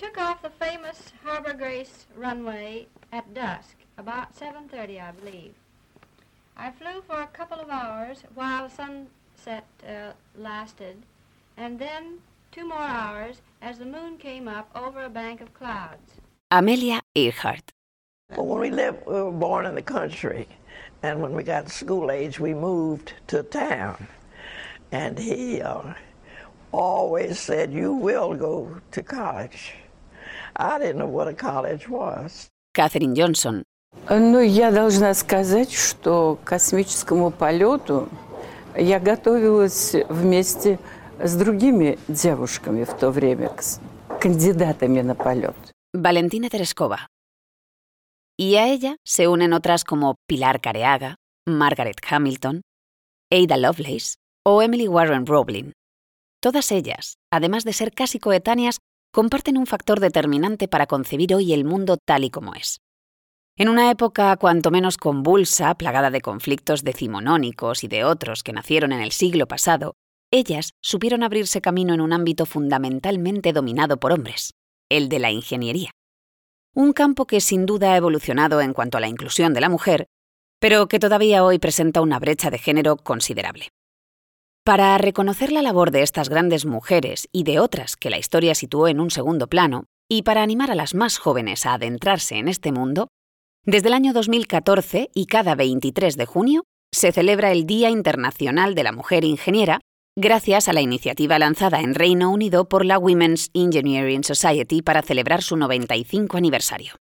took off the famous Harbor Grace runway at dusk, about 7.30, I believe. I flew for a couple of hours while sunset uh, lasted, and then two more hours as the moon came up over a bank of clouds. Amelia Earhart. Well, when we lived, we were born in the country, and when we got school age, we moved to town. And he uh, always said, "You will go to college." I didn't know what a college was. Katherine Johnson. Ну, я должна сказать, что к космическому полету я готовилась вместе с другими девушками в то время, с кандидатами на полет. Valentina Tereskova. Y a ella se unen otras como Pilar Careaga, Margaret Hamilton, Ada Lovelace o Emily Warren Roebling. Todas ellas, además de ser casi coetáneas, comparten un factor determinante para concebir hoy el mundo tal y como es. En una época cuanto menos convulsa, plagada de conflictos decimonónicos y de otros que nacieron en el siglo pasado, ellas supieron abrirse camino en un ámbito fundamentalmente dominado por hombres, el de la ingeniería. Un campo que sin duda ha evolucionado en cuanto a la inclusión de la mujer, pero que todavía hoy presenta una brecha de género considerable. Para reconocer la labor de estas grandes mujeres y de otras que la historia situó en un segundo plano, y para animar a las más jóvenes a adentrarse en este mundo, desde el año 2014 y cada 23 de junio se celebra el Día Internacional de la Mujer Ingeniera, gracias a la iniciativa lanzada en Reino Unido por la Women's Engineering Society para celebrar su 95 aniversario.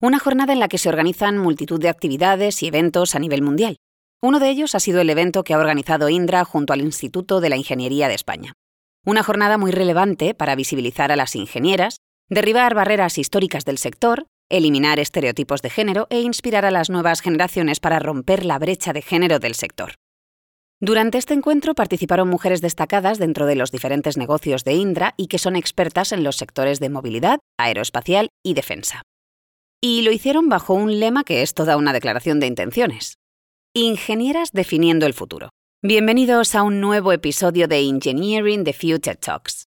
Una jornada en la que se organizan multitud de actividades y eventos a nivel mundial. Uno de ellos ha sido el evento que ha organizado Indra junto al Instituto de la Ingeniería de España. Una jornada muy relevante para visibilizar a las ingenieras, derribar barreras históricas del sector, eliminar estereotipos de género e inspirar a las nuevas generaciones para romper la brecha de género del sector. Durante este encuentro participaron mujeres destacadas dentro de los diferentes negocios de Indra y que son expertas en los sectores de movilidad, aeroespacial y defensa. Y lo hicieron bajo un lema que es toda una declaración de intenciones. Ingenieras definiendo el futuro. Bienvenidos a un nuevo episodio de Engineering the Future Talks.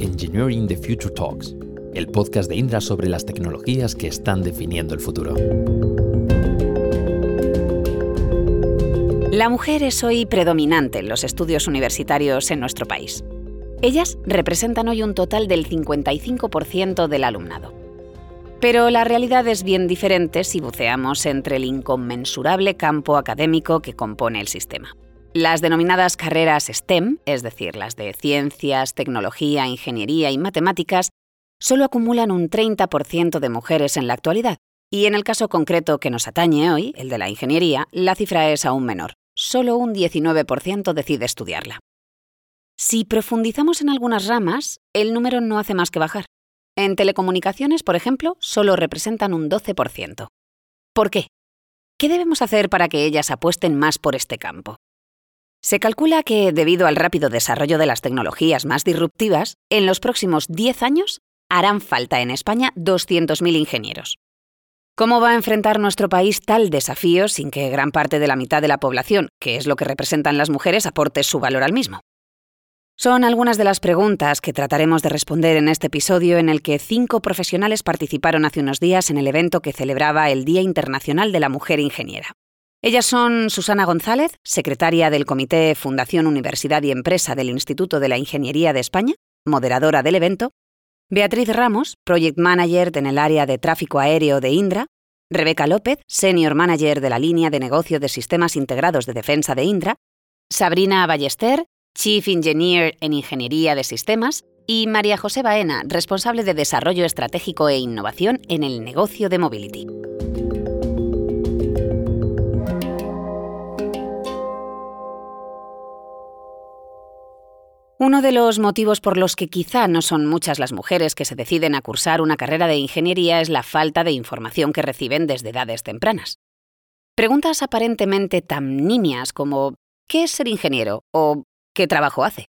Engineering the Future Talks, el podcast de Indra sobre las tecnologías que están definiendo el futuro. La mujer es hoy predominante en los estudios universitarios en nuestro país. Ellas representan hoy un total del 55% del alumnado. Pero la realidad es bien diferente si buceamos entre el inconmensurable campo académico que compone el sistema. Las denominadas carreras STEM, es decir, las de ciencias, tecnología, ingeniería y matemáticas, solo acumulan un 30% de mujeres en la actualidad, y en el caso concreto que nos atañe hoy, el de la ingeniería, la cifra es aún menor. Solo un 19% decide estudiarla. Si profundizamos en algunas ramas, el número no hace más que bajar. En telecomunicaciones, por ejemplo, solo representan un 12%. ¿Por qué? ¿Qué debemos hacer para que ellas apuesten más por este campo? Se calcula que, debido al rápido desarrollo de las tecnologías más disruptivas, en los próximos 10 años harán falta en España 200.000 ingenieros. ¿Cómo va a enfrentar nuestro país tal desafío sin que gran parte de la mitad de la población, que es lo que representan las mujeres, aporte su valor al mismo? Son algunas de las preguntas que trataremos de responder en este episodio en el que cinco profesionales participaron hace unos días en el evento que celebraba el Día Internacional de la Mujer Ingeniera. Ellas son Susana González, secretaria del Comité Fundación Universidad y Empresa del Instituto de la Ingeniería de España, moderadora del evento, Beatriz Ramos, Project Manager en el área de tráfico aéreo de Indra, Rebeca López, Senior Manager de la línea de negocio de sistemas integrados de defensa de Indra, Sabrina Ballester, Chief Engineer en Ingeniería de Sistemas, y María José Baena, responsable de Desarrollo Estratégico e Innovación en el negocio de Mobility. Uno de los motivos por los que quizá no son muchas las mujeres que se deciden a cursar una carrera de ingeniería es la falta de información que reciben desde edades tempranas. Preguntas aparentemente tan nimias como ¿qué es ser ingeniero? o ¿qué trabajo hace?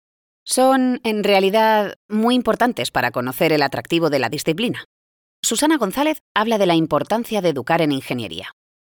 Son, en realidad, muy importantes para conocer el atractivo de la disciplina. Susana González habla de la importancia de educar en ingeniería.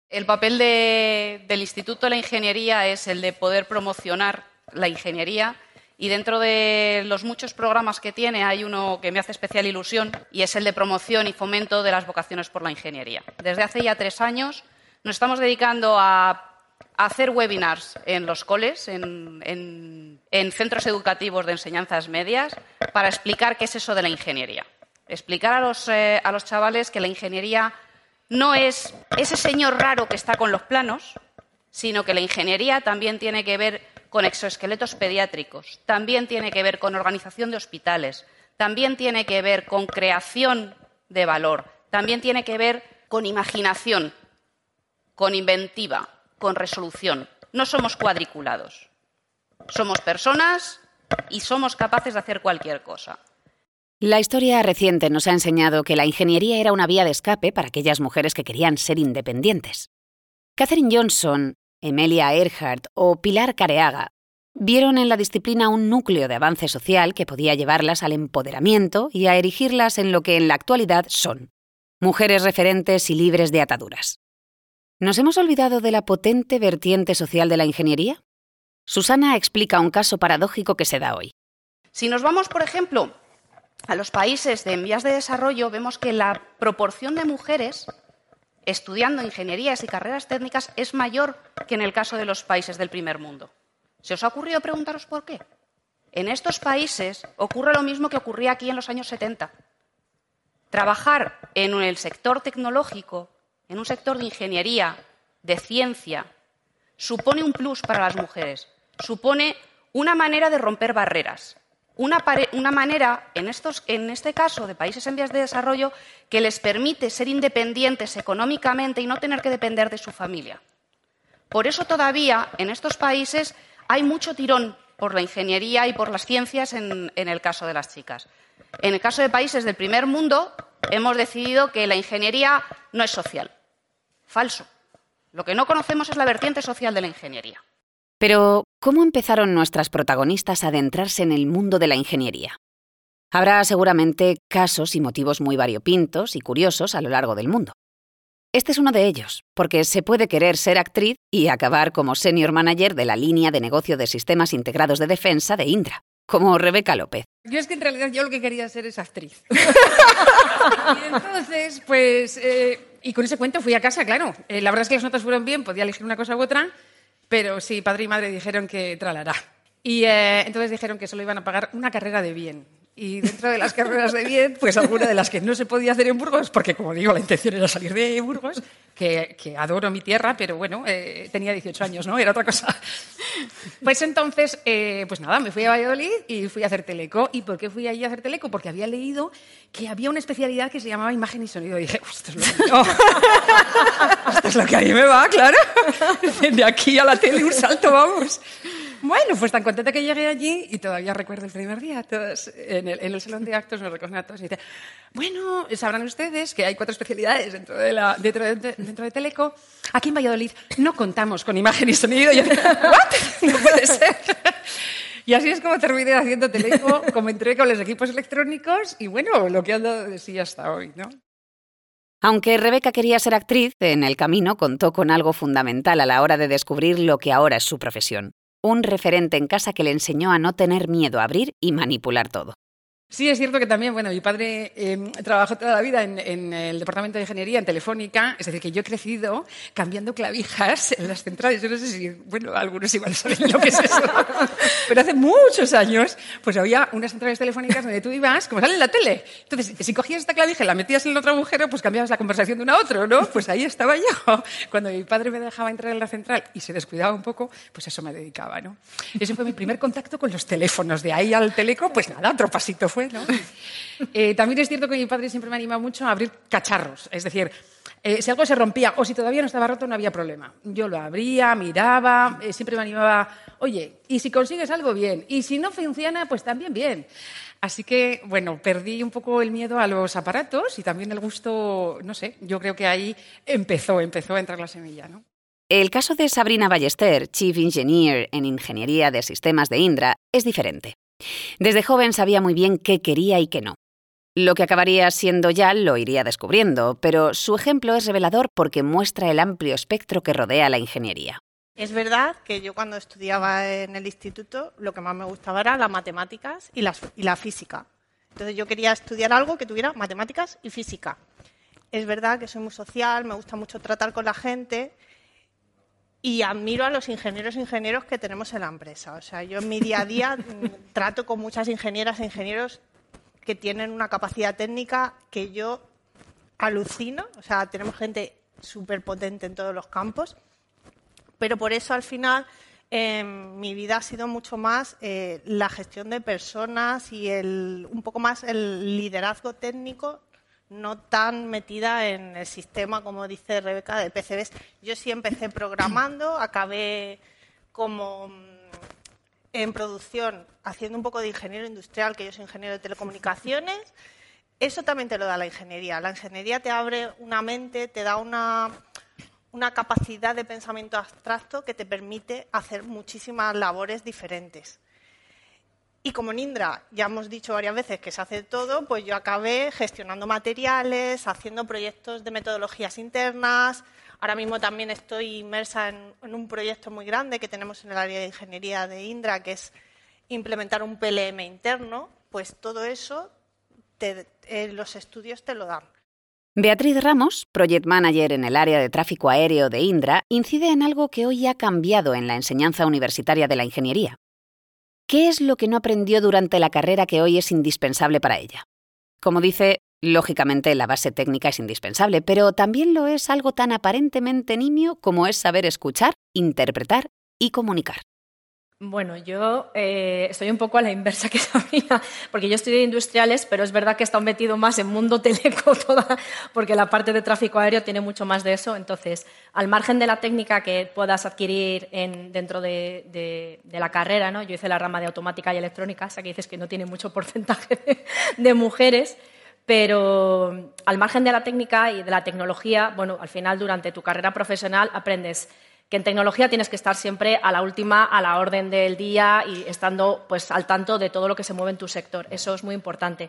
El papel del Instituto de la Ingeniería es el de poder promocionar la ingeniería y dentro de los muchos programas que tiene hay uno que me hace especial ilusión y es el de promoción y fomento de las vocaciones por la ingeniería. Desde hace ya tres años nos estamos dedicando a hacer webinars en los coles, en, centros educativos de enseñanzas medias, para explicar qué es eso de la ingeniería. Explicar a los, eh, a los chavales que la ingeniería no es ese señor raro que está con los planos, sino que la ingeniería también tiene que ver con exoesqueletos pediátricos, también tiene que ver con organización de hospitales, también tiene que ver con creación de valor, también tiene que ver con imaginación, con inventiva, con resolución. No somos cuadriculados. Somos personas y somos capaces de hacer cualquier cosa. La historia reciente nos ha enseñado que la ingeniería era una vía de escape para aquellas mujeres que querían ser independientes. Catherine Johnson, Emilia Earhart o Pilar Careaga vieron en la disciplina un núcleo de avance social que podía llevarlas al empoderamiento y a erigirlas en lo que en la actualidad son, mujeres referentes y libres de ataduras. ¿Nos hemos olvidado de la potente vertiente social de la ingeniería? Susana explica un caso paradójico que se da hoy. Si nos vamos, por ejemplo, a los países de vías de desarrollo, vemos que la proporción de mujeres estudiando ingenierías y carreras técnicas es mayor que en el caso de los países del primer mundo. ¿Se os ha ocurrido preguntaros por qué? En estos países ocurre lo mismo que ocurría aquí en los años 70. Trabajar en el sector tecnológico en un sector de ingeniería, de ciencia, supone un plus para las mujeres, supone una manera de romper barreras, una, manera, en, en este caso de países en vías de desarrollo, que les permite ser independientes económicamente y no tener que depender de su familia. Por eso todavía en estos países hay mucho tirón por la ingeniería y por las ciencias en, en, el caso de las chicas. En el caso de países del primer mundo, hemos decidido que la ingeniería no es social. Falso. Lo que no conocemos es la vertiente social de la ingeniería. Pero, ¿cómo empezaron nuestras protagonistas a adentrarse en el mundo de la ingeniería? Habrá seguramente casos y motivos muy variopintos y curiosos a lo largo del mundo. Este es uno de ellos, porque se puede querer ser actriz y acabar como senior manager de la línea de negocio de sistemas integrados de defensa de Indra, como Rebeca López. Yo es que en realidad yo lo que quería ser es actriz. y entonces, pues eh, y con ese cuento fui a casa, claro. Eh, la verdad es que las notas fueron bien, podía elegir una cosa u otra, pero sí, padre y madre dijeron que tralará. Y eh, entonces dijeron que solo iban a pagar una carrera de bien. Y dentro de las carreras de bien, pues alguna de las que no se podía hacer en Burgos, porque como digo, la intención era salir de Burgos, que, adoro mi tierra, pero bueno, eh, tenía 18 años, ¿no? Era otra cosa. Pues entonces, eh, pues nada, me fui a Valladolid y fui a hacer teleco. ¿Y por qué fui allí a hacer teleco? Porque había leído que había una especialidad que se llamaba imagen y sonido. Y dije, esto es lo que, esto es lo que a mí me va, claro. De aquí a la tele un salto, vamos. Bueno, pues tan contenta que llegué allí y todavía recuerdo el primer día, todos en el, salón de actos nos reconocen a todos y dicen, bueno, sabrán ustedes que hay cuatro especialidades dentro de, la, dentro, de, Teleco. Aquí en Valladolid no contamos con imagen y sonido. Y yo, ¿what? No puede ser. Y así es como terminé haciendo Teleco, como entré con los equipos electrónicos y bueno, lo que han dado de sí hasta hoy, ¿no? Aunque Rebeca quería ser actriz, en el camino contó con algo fundamental a la hora de descubrir lo que ahora es su profesión un referente en casa que le enseñó a no tener miedo a abrir y manipular todo. Sí, es cierto que también, bueno, mi padre em, trabajó toda la vida en, el departamento de ingeniería, en Telefónica, es decir, que yo he crecido cambiando clavijas en las centrales. Yo no sé si, bueno, algunos igual saben lo que es eso, pero hace muchos años, pues había unas centrales telefónicas donde tú ibas, como sale en la tele. Entonces, si cogías esta clavija y la metías en el otro agujero, pues cambiabas la conversación de uno a otro, ¿no? Pues ahí estaba yo. Cuando mi padre me dejaba entrar en la central y se descuidaba un poco, pues eso me dedicaba, ¿no? Ese fue mi primer contacto con los teléfonos. De ahí al teleco, pues nada, otro pasito fue. Eh, también es cierto que mi padre siempre me anima mucho a abrir cacharros. Es decir, eh, si algo se rompía o si todavía no estaba roto, no había problema. Yo lo abría, miraba, eh, siempre me animaba, oye, y si consigues algo, bien. Y si no funciona, pues también bien. Así que, bueno, perdí un poco el miedo a los aparatos y también el gusto, no sé, yo creo que ahí empezó, empezó a entrar la semilla, ¿no? El caso de Sabrina Ballester, Chief Engineer en Ingeniería de Sistemas de Indra, es diferente. Desde joven sabía muy bien qué quería y qué no. Lo que acabaría siendo ya lo iría descubriendo, pero su ejemplo es revelador porque muestra el amplio espectro que rodea la ingeniería. Es verdad que yo cuando estudiaba en el instituto lo que más me gustaba era las matemáticas y, y la física. Entonces yo quería estudiar algo que tuviera matemáticas y física. Es verdad que soy muy social, me gusta mucho tratar con la gente y admiro a los ingenieros e ingenieros que tenemos en la empresa. O sea, yo en mi día a día trato con muchas ingenieras e ingenieros que tienen una capacidad técnica que yo alucino. O sea, tenemos gente súper potente en todos los campos. Pero por eso al final em, mi vida ha sido mucho más eh, la gestión de personas y el, un poco más el liderazgo técnico no tan metida en el sistema, como dice Rebeca, de PCBs. Yo sí empecé programando, acabé como mm, en producción haciendo un poco de ingeniero industrial, que yo soy ingeniero de telecomunicaciones. Eso también te lo da la ingeniería. La ingeniería te abre una mente, te da una, una capacidad de pensamiento abstracto que te permite hacer muchísimas labores diferentes. Y como en Indra ya hemos dicho varias veces que se hace todo, pues yo acabé gestionando materiales, haciendo proyectos de metodologías internas. Ahora mismo también estoy inmersa en, un proyecto muy grande que tenemos en el área de ingeniería de Indra, que es implementar un PLM interno. Pues todo eso eh, los estudios te lo dan. Beatriz Ramos, Project Manager en el área de tráfico aéreo de Indra, incide en algo que hoy ha cambiado en la enseñanza universitaria de la ingeniería. ¿Qué es lo que no aprendió durante la carrera que hoy es indispensable para ella? Como dice, lógicamente la base técnica es indispensable, pero también lo es algo tan aparentemente nimio como es saber escuchar, interpretar y comunicar. Bueno, yo eh, estoy un poco a la inversa que sabía, porque yo estudié industriales, pero es verdad que he estado metido más en mundo teleco porque la parte de tráfico aéreo tiene mucho más de eso. Entonces, al margen de la técnica que puedas adquirir dentro de, la carrera, ¿no? yo hice la rama de automática y electrónica, o sea que dices que no tiene mucho porcentaje de, mujeres, pero al margen de la técnica y de la tecnología, bueno, al final durante tu carrera profesional aprendes que en tecnología tienes que estar siempre a la última, a la orden del día y estando pues, al tanto de todo lo que se mueve en tu sector. Eso es muy importante.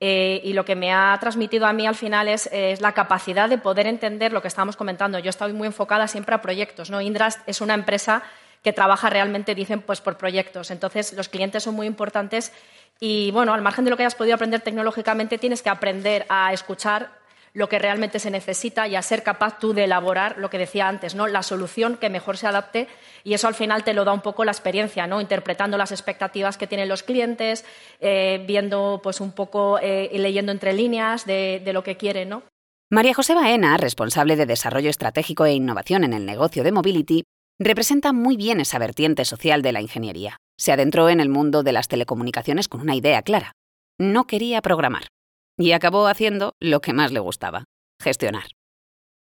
Eh, y lo que me ha transmitido a mí al final es, la capacidad de poder entender lo que estábamos comentando. Yo estoy muy enfocada siempre a proyectos. ¿no? Indras es una empresa que trabaja realmente, dicen, pues por proyectos. Entonces, los clientes son muy importantes y, bueno, al margen de lo que hayas podido aprender tecnológicamente, tienes que aprender a escuchar lo que realmente se necesita y a ser capaz tú de elaborar lo que decía antes, ¿no? la solución que mejor se adapte y eso al final te lo da un poco la experiencia, ¿no? interpretando las expectativas que tienen los clientes, eh, viendo pues un poco eh, y leyendo entre líneas de, lo que quieren. ¿no? María José Baena, responsable de Desarrollo Estratégico e Innovación en el negocio de Mobility, representa muy bien esa vertiente social de la ingeniería. Se adentró en el mundo de las telecomunicaciones con una idea clara. No quería programar y acabó haciendo lo que más le gustaba, gestionar.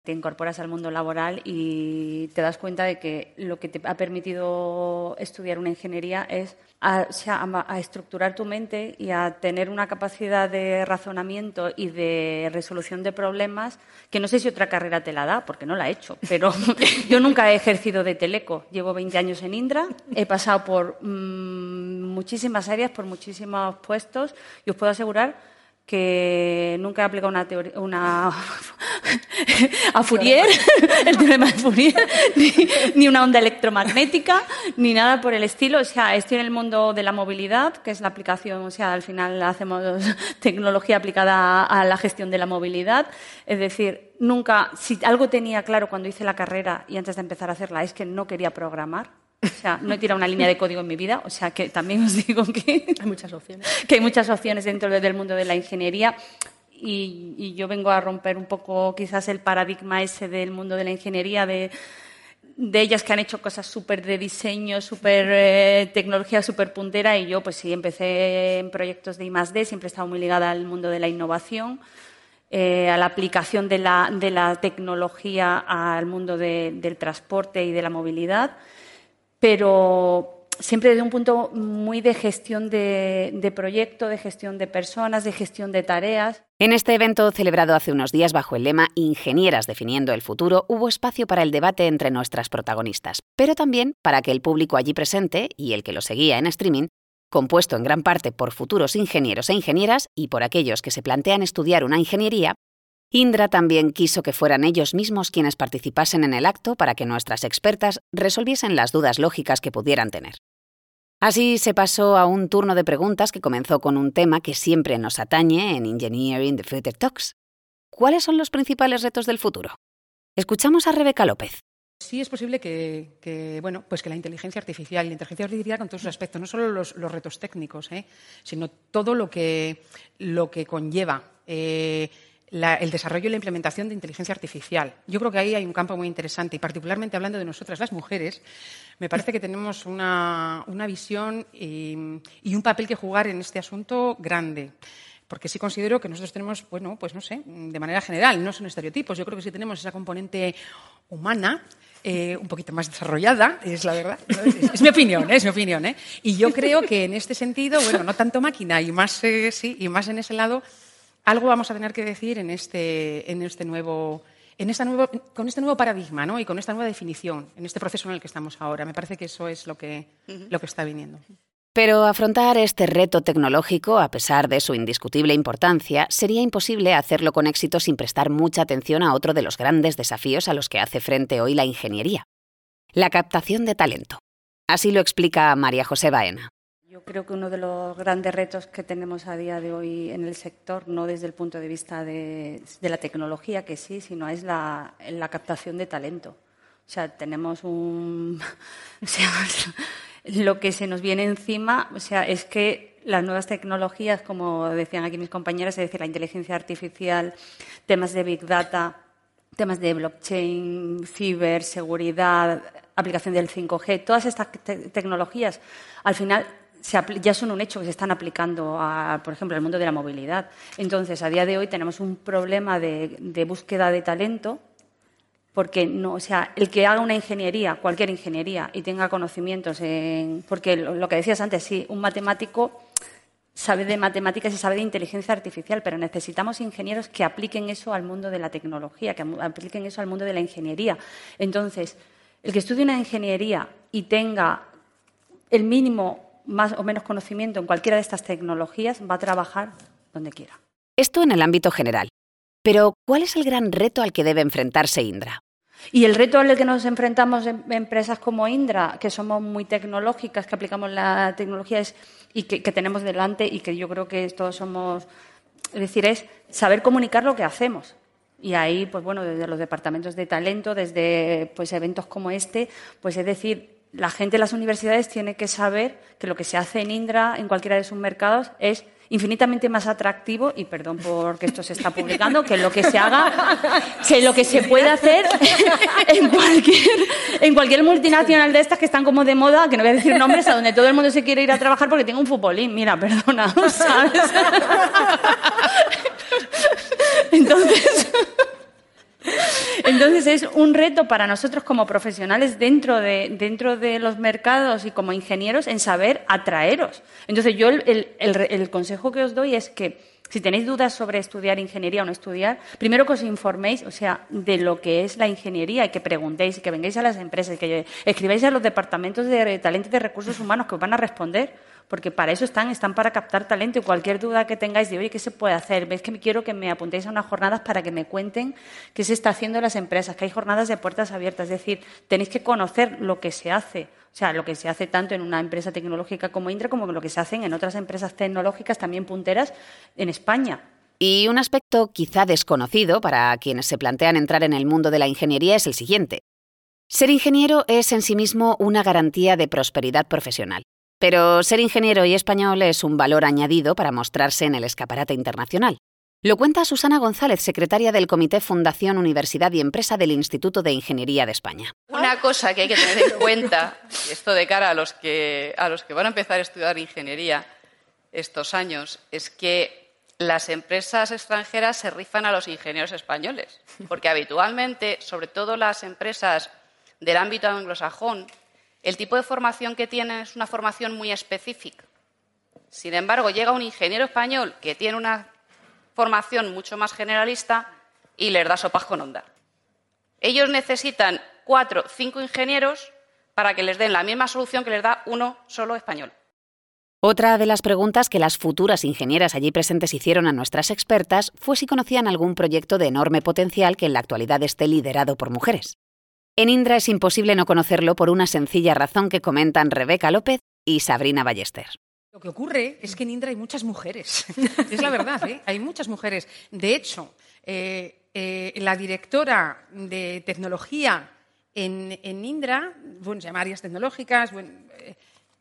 Te incorporas al mundo laboral y te das cuenta de que lo que te ha permitido estudiar una ingeniería es a, estructurar tu mente y a tener una capacidad de razonamiento y de resolución de problemas que no sé si otra carrera te la da, porque no la he hecho, pero yo nunca he ejercido de teleco. Llevo 20 años en Indra, he pasado por mm, muchísimas áreas, por muchísimos puestos y os puedo asegurar que nunca he aplicado una teoría, una a Fourier, el teorema de Fourier, ni, una onda electromagnética, ni nada por el estilo. O sea, estoy en el mundo de la movilidad, que es la aplicación, o sea, al final hacemos tecnología aplicada a la gestión de la movilidad. Es decir, nunca, si algo tenía claro cuando hice la carrera y antes de empezar a hacerla, es que no quería programar o sea, no he tirado una línea de código en mi vida, o sea que también os digo que hay muchas opciones. Que hay muchas opciones dentro del mundo de la ingeniería. Y, yo vengo a romper un poco quizás el paradigma ese del mundo de la ingeniería, de, de ellas que han hecho cosas súper de diseño, súper eh, tecnología súper puntera y yo pues sí, empecé en proyectos de I+.D., siempre he estado muy ligada al mundo de la innovación, eh, a la aplicación de la, de la, tecnología al mundo del transporte y de la movilidad pero siempre desde un punto muy de gestión de, de, proyecto, de gestión de personas, de gestión de tareas. En este evento celebrado hace unos días bajo el lema Ingenieras definiendo el futuro, hubo espacio para el debate entre nuestras protagonistas, pero también para que el público allí presente y el que lo seguía en streaming compuesto en gran parte por futuros ingenieros e ingenieras y por aquellos que se plantean estudiar una ingeniería, Indra también quiso que fueran ellos mismos quienes participasen en el acto para que nuestras expertas resolviesen las dudas lógicas que pudieran tener. Así se pasó a un turno de preguntas que comenzó con un tema que siempre nos atañe en Engineering the Future Talks. ¿Cuáles son los principales retos del futuro? Escuchamos a Rebeca López. Sí es posible que, bueno, pues que la inteligencia artificial la inteligencia artificial con todos sus aspectos, no solo los, retos técnicos, ¿eh? sino todo lo que, lo que conlleva eh, el desarrollo y la implementación de inteligencia artificial. Yo creo que ahí hay un campo muy interesante y particularmente hablando de nosotras las mujeres, me parece que tenemos una, visión y, un papel que jugar en este asunto grande. Porque sí considero que nosotros tenemos, bueno, pues no sé, de manera general, no son estereotipos, yo creo que sí tenemos esa componente humana eh, un poquito más desarrollada, es la verdad. Es, mi opinión, es mi opinión. ¿eh? Y yo creo que en este sentido, bueno, no tanto máquina y más, eh, sí, y más en ese lado, algo vamos a tener que decir en este, en este nuevo, en esta nuevo, con este nuevo paradigma ¿no? y con esta nueva definición, en este proceso en el que estamos ahora. Me parece que eso es lo que, lo que está viniendo. Pero afrontar este reto tecnológico, a pesar de su indiscutible importancia, sería imposible hacerlo con éxito sin prestar mucha atención a otro de los grandes desafíos a los que hace frente hoy la ingeniería, la captación de talento. Así lo explica María José Baena. Yo creo que uno de los grandes retos que tenemos a día de hoy en el sector, no desde el punto de vista de, la tecnología, que sí, sino es la, captación de talento. O sea, tenemos un. O sea, lo que se nos viene encima, o sea, es que las nuevas tecnologías, como decían aquí mis compañeras, es decir, la inteligencia artificial, temas de big data, temas de blockchain, ciberseguridad, aplicación del 5G, todas estas tecnologías, al final ya son un hecho que se están aplicando, a, por ejemplo, al mundo de la movilidad. Entonces, a día de hoy tenemos un problema de, búsqueda de talento porque no, o sea, el que haga una ingeniería, cualquier ingeniería, y tenga conocimientos en, porque lo, que decías antes, sí, un matemático sabe de matemáticas y sabe de inteligencia artificial, pero necesitamos ingenieros que apliquen eso al mundo de la tecnología, que apliquen eso al mundo de la ingeniería. Entonces, el que estudie una ingeniería y tenga el mínimo más o menos conocimiento en cualquiera de estas tecnologías va a trabajar donde quiera. Esto en el ámbito general. Pero, ¿cuál es el gran reto al que debe enfrentarse Indra? Y el reto al que nos enfrentamos en empresas como Indra, que somos muy tecnológicas, que aplicamos la tecnología y que, tenemos delante y que yo creo que todos somos, es decir, es saber comunicar lo que hacemos. Y ahí, pues bueno, desde los departamentos de talento, desde pues eventos como este, pues es decir, la gente de las universidades tiene que saber que lo que se hace en Indra, en cualquiera de sus mercados, es infinitamente más atractivo, y perdón porque esto se está publicando, que lo que se haga, que lo que se puede hacer en cualquier, en cualquier multinacional de estas que están como de moda, que no voy a decir nombres, a donde todo el mundo se quiere ir a trabajar porque tiene un futbolín. Mira, perdona, ¿sabes? Entonces... Entonces es un reto para nosotros como profesionales dentro de, dentro de los mercados y como ingenieros en saber atraeros. Entonces yo el, consejo que os doy es que si tenéis dudas sobre estudiar ingeniería o no estudiar, primero que os informéis, o sea, de lo que es la ingeniería y que preguntéis y que vengáis a las empresas y que escribáis a los departamentos de talento y de recursos humanos que os van a responder porque para eso están, están para captar talento y cualquier duda que tengáis de, oye, ¿qué se puede hacer? ¿Veis que me quiero que me apuntéis a unas jornadas para que me cuenten qué se está haciendo en las empresas, que hay jornadas de puertas abiertas? Es decir, tenéis que conocer lo que se hace, o sea, lo que se hace tanto en una empresa tecnológica como Indra como lo que se hace en otras empresas tecnológicas también punteras en España. Y un aspecto quizá desconocido para quienes se plantean entrar en el mundo de la ingeniería es el siguiente. Ser ingeniero es en sí mismo una garantía de prosperidad profesional. Pero ser ingeniero y español es un valor añadido para mostrarse en el escaparate internacional. Lo cuenta Susana González, secretaria del Comité Fundación Universidad y Empresa del Instituto de Ingeniería de España. Una cosa que hay que tener en cuenta, y esto de cara a los, que, a los que van a empezar a estudiar ingeniería estos años, es que las empresas extranjeras se rifan a los ingenieros españoles, porque habitualmente, sobre todo las empresas del ámbito anglosajón, el tipo de formación que tienen es una formación muy específica. Sin embargo, llega un ingeniero español que tiene una formación mucho más generalista y les da sopas con onda. Ellos necesitan cuatro, cinco ingenieros para que les den la misma solución que les da uno solo español. Otra de las preguntas que las futuras ingenieras allí presentes hicieron a nuestras expertas fue si conocían algún proyecto de enorme potencial que en la actualidad esté liderado por mujeres. En Indra es imposible no conocerlo por una sencilla razón que comentan Rebeca López y Sabrina Ballester. Lo que ocurre es que en Indra hay muchas mujeres. es la verdad, ¿eh? hay muchas mujeres. De hecho, eh, eh, la directora de tecnología en, Indra, bueno, se llama áreas tecnológicas, e,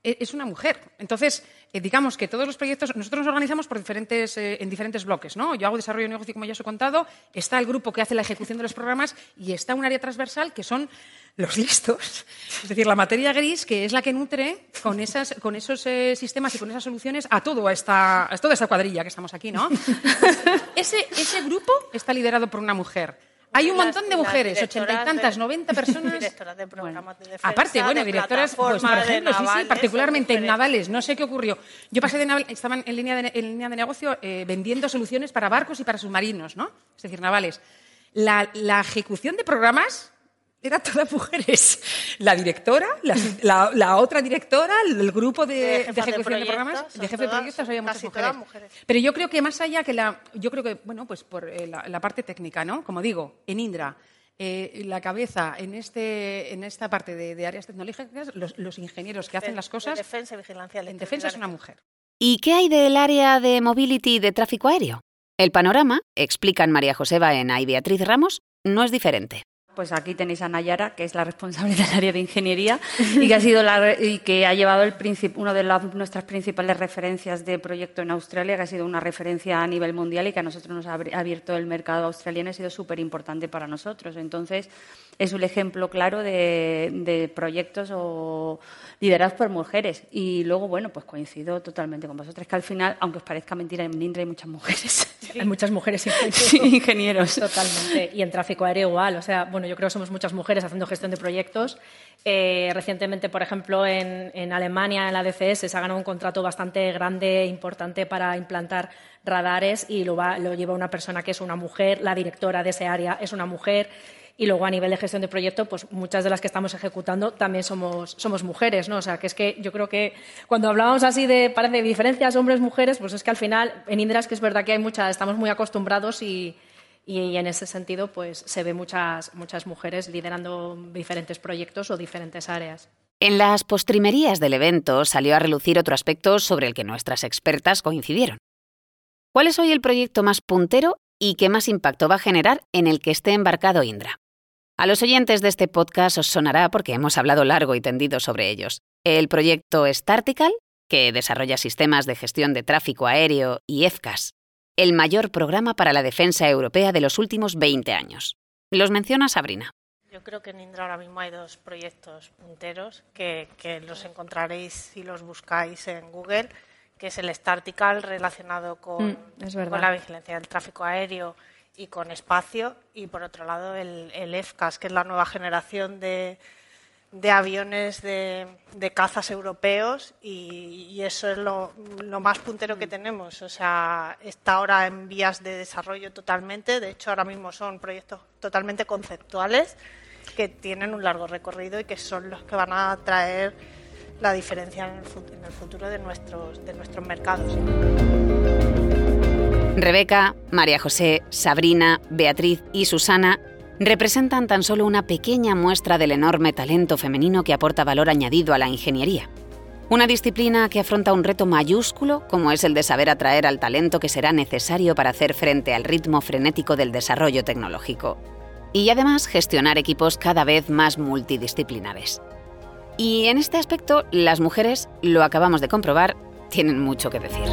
es una mujer. Entonces, eh, digamos que todos los proyectos, nosotros nos organizamos por diferentes, eh, en diferentes bloques. ¿no? Yo hago desarrollo de negocio, como ya os he contado, está el grupo que hace la ejecución de los programas y está un área transversal que son los listos. Es decir, la materia gris, que es la que nutre con, esas, con esos eh, sistemas y con esas soluciones a, todo esta, a toda esta cuadrilla que estamos aquí. ¿no? ese, ese grupo está liderado por una mujer. Hay un montón de mujeres, ochenta y tantas, noventa personas. Directoras de programas de defensa, Aparte, bueno, directoras, pues, por ejemplo, sí, sí, particularmente en navales. No sé qué ocurrió. Yo pasé de naval, estaban en línea de, en línea de negocio eh, vendiendo soluciones para barcos y para submarinos, ¿no? Es decir, navales. La, la ejecución de programas era todas mujeres. La directora, la, otra directora, el grupo de, ejecución de, programas, de jefe de proyectos, había muchas mujeres. Pero yo creo que más allá que la, yo creo que, bueno, pues por eh, la, parte técnica, ¿no? Como digo, en Indra, eh, la cabeza en, este, en esta parte de, áreas tecnológicas, los, ingenieros que hacen las cosas. defensa y vigilancia. En defensa es una mujer. ¿Y qué hay del área de mobility de tráfico aéreo? El panorama, explican María Joseba en y Beatriz Ramos, no es diferente pues aquí tenéis a Nayara, que es la responsable del área de ingeniería y que ha sido la, y que ha llevado el una de nuestras principales referencias de proyecto en Australia, que ha sido una referencia a nivel mundial y que a nosotros nos ha abierto el mercado australiano, ha sido súper importante para nosotros. Entonces, es un ejemplo claro de, proyectos o liderados por mujeres. Y luego, bueno, pues coincido totalmente con vosotros, que al final, aunque os parezca mentira, en Indra hay muchas mujeres. Hay muchas mujeres ingenieros. Totalmente. Y en tráfico aéreo igual. O sea, bueno, yo creo que somos muchas mujeres haciendo gestión de proyectos. Eh, recientemente, por ejemplo, en, en, Alemania, en la DCS, se ha ganado un contrato bastante grande, e importante para implantar radares y lo, va, lo lleva una persona que es una mujer, la directora de ese área es una mujer y luego a nivel de gestión de proyecto, pues muchas de las que estamos ejecutando también somos, somos mujeres, ¿no? O sea, que es que yo creo que cuando hablábamos así de, parece, diferencias hombres-mujeres, pues es que al final en Indra es que es verdad que hay muchas, estamos muy acostumbrados y, y en ese sentido pues se ve muchas, muchas mujeres liderando diferentes proyectos o diferentes áreas. En las postrimerías del evento salió a relucir otro aspecto sobre el que nuestras expertas coincidieron. ¿Cuál es hoy el proyecto más puntero y qué más impacto va a generar en el que esté embarcado Indra? A los oyentes de este podcast os sonará porque hemos hablado largo y tendido sobre ellos. El proyecto Startical, que desarrolla sistemas de gestión de tráfico aéreo, y EFCAS, el mayor programa para la defensa europea de los últimos 20 años. Los menciona Sabrina. Yo creo que en Indra ahora mismo hay dos proyectos punteros que, los encontraréis si los buscáis en Google, que es el Startical relacionado con, mm, con la vigilancia del tráfico aéreo y con espacio, y por otro lado el, el EFCAS, que es la nueva generación de, de aviones de, de, cazas europeos y, eso es lo, lo, más puntero que tenemos. O sea, está ahora en vías de desarrollo totalmente. De hecho, ahora mismo son proyectos totalmente conceptuales que tienen un largo recorrido y que son los que van a traer la diferencia en el, en el futuro de nuestros, de nuestros mercados. Rebeca, María José, Sabrina, Beatriz y Susana representan tan solo una pequeña muestra del enorme talento femenino que aporta valor añadido a la ingeniería. Una disciplina que afronta un reto mayúsculo como es el de saber atraer al talento que será necesario para hacer frente al ritmo frenético del desarrollo tecnológico. Y además gestionar equipos cada vez más multidisciplinares. Y en este aspecto, las mujeres, lo acabamos de comprobar, tienen mucho que decir.